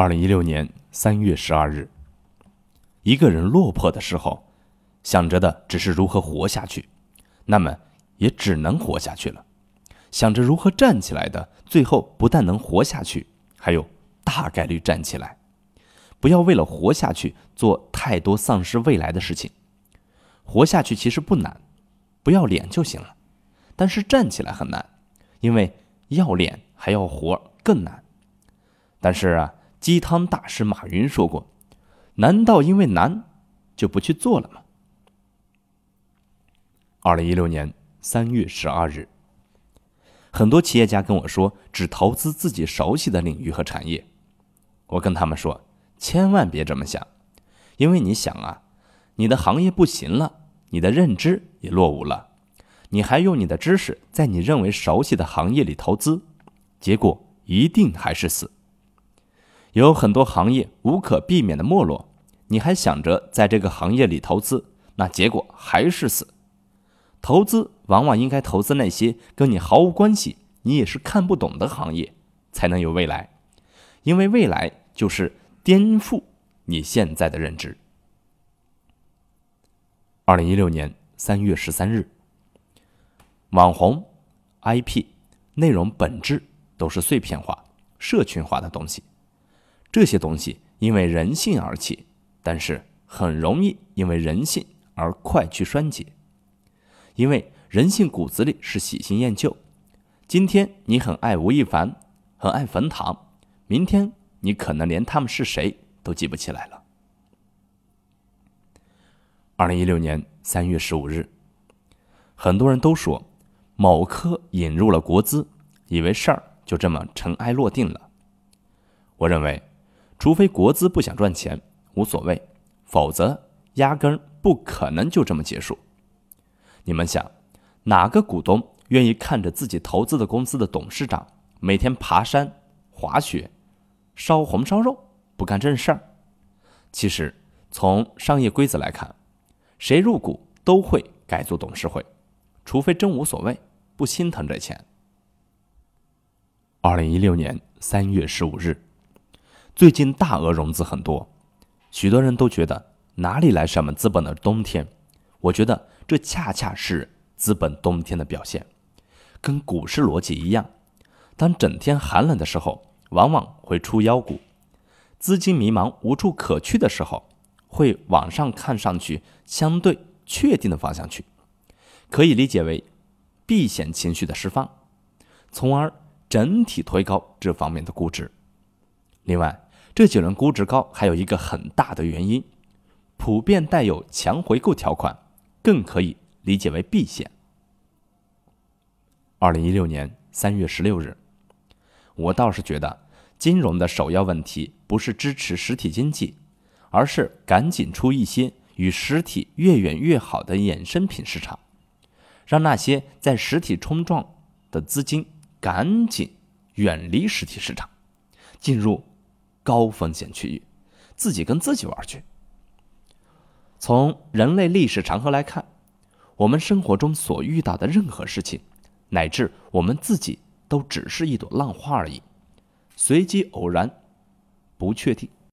二零一六年三月十二日，一个人落魄的时候，想着的只是如何活下去，那么也只能活下去了；想着如何站起来的，最后不但能活下去，还有大概率站起来。不要为了活下去做太多丧失未来的事情。活下去其实不难，不要脸就行了；但是站起来很难，因为要脸还要活更难。但是啊。鸡汤大师马云说过：“难道因为难就不去做了吗？”二零一六年三月十二日，很多企业家跟我说只投资自己熟悉的领域和产业。我跟他们说：“千万别这么想，因为你想啊，你的行业不行了，你的认知也落伍了，你还用你的知识在你认为熟悉的行业里投资，结果一定还是死。”有很多行业无可避免的没落，你还想着在这个行业里投资，那结果还是死。投资往往应该投资那些跟你毫无关系、你也是看不懂的行业，才能有未来，因为未来就是颠覆你现在的认知。二零一六年三月十三日，网红、IP、内容本质都是碎片化、社群化的东西。这些东西因为人性而起，但是很容易因为人性而快去衰竭。因为人性骨子里是喜新厌旧。今天你很爱吴亦凡，很爱冯唐，明天你可能连他们是谁都记不起来了。二零一六年三月十五日，很多人都说某科引入了国资，以为事儿就这么尘埃落定了。我认为。除非国资不想赚钱，无所谓；否则，压根儿不可能就这么结束。你们想，哪个股东愿意看着自己投资的公司的董事长每天爬山、滑雪、烧红烧肉，不干正事儿？其实，从商业规则来看，谁入股都会改组董事会，除非真无所谓，不心疼这钱。二零一六年三月十五日。最近大额融资很多，许多人都觉得哪里来什么资本的冬天？我觉得这恰恰是资本冬天的表现，跟股市逻辑一样。当整天寒冷的时候，往往会出妖股；资金迷茫无处可去的时候，会往上看上去相对确定的方向去，可以理解为避险情绪的释放，从而整体推高这方面的估值。另外，这几轮估值高，还有一个很大的原因，普遍带有强回购条款，更可以理解为避险。二零一六年三月十六日，我倒是觉得，金融的首要问题不是支持实体经济，而是赶紧出一些与实体越远越好的衍生品市场，让那些在实体冲撞的资金赶紧远离实体市场，进入。高风险区域，自己跟自己玩去。从人类历史长河来看，我们生活中所遇到的任何事情，乃至我们自己，都只是一朵浪花而已，随机偶然，不确定。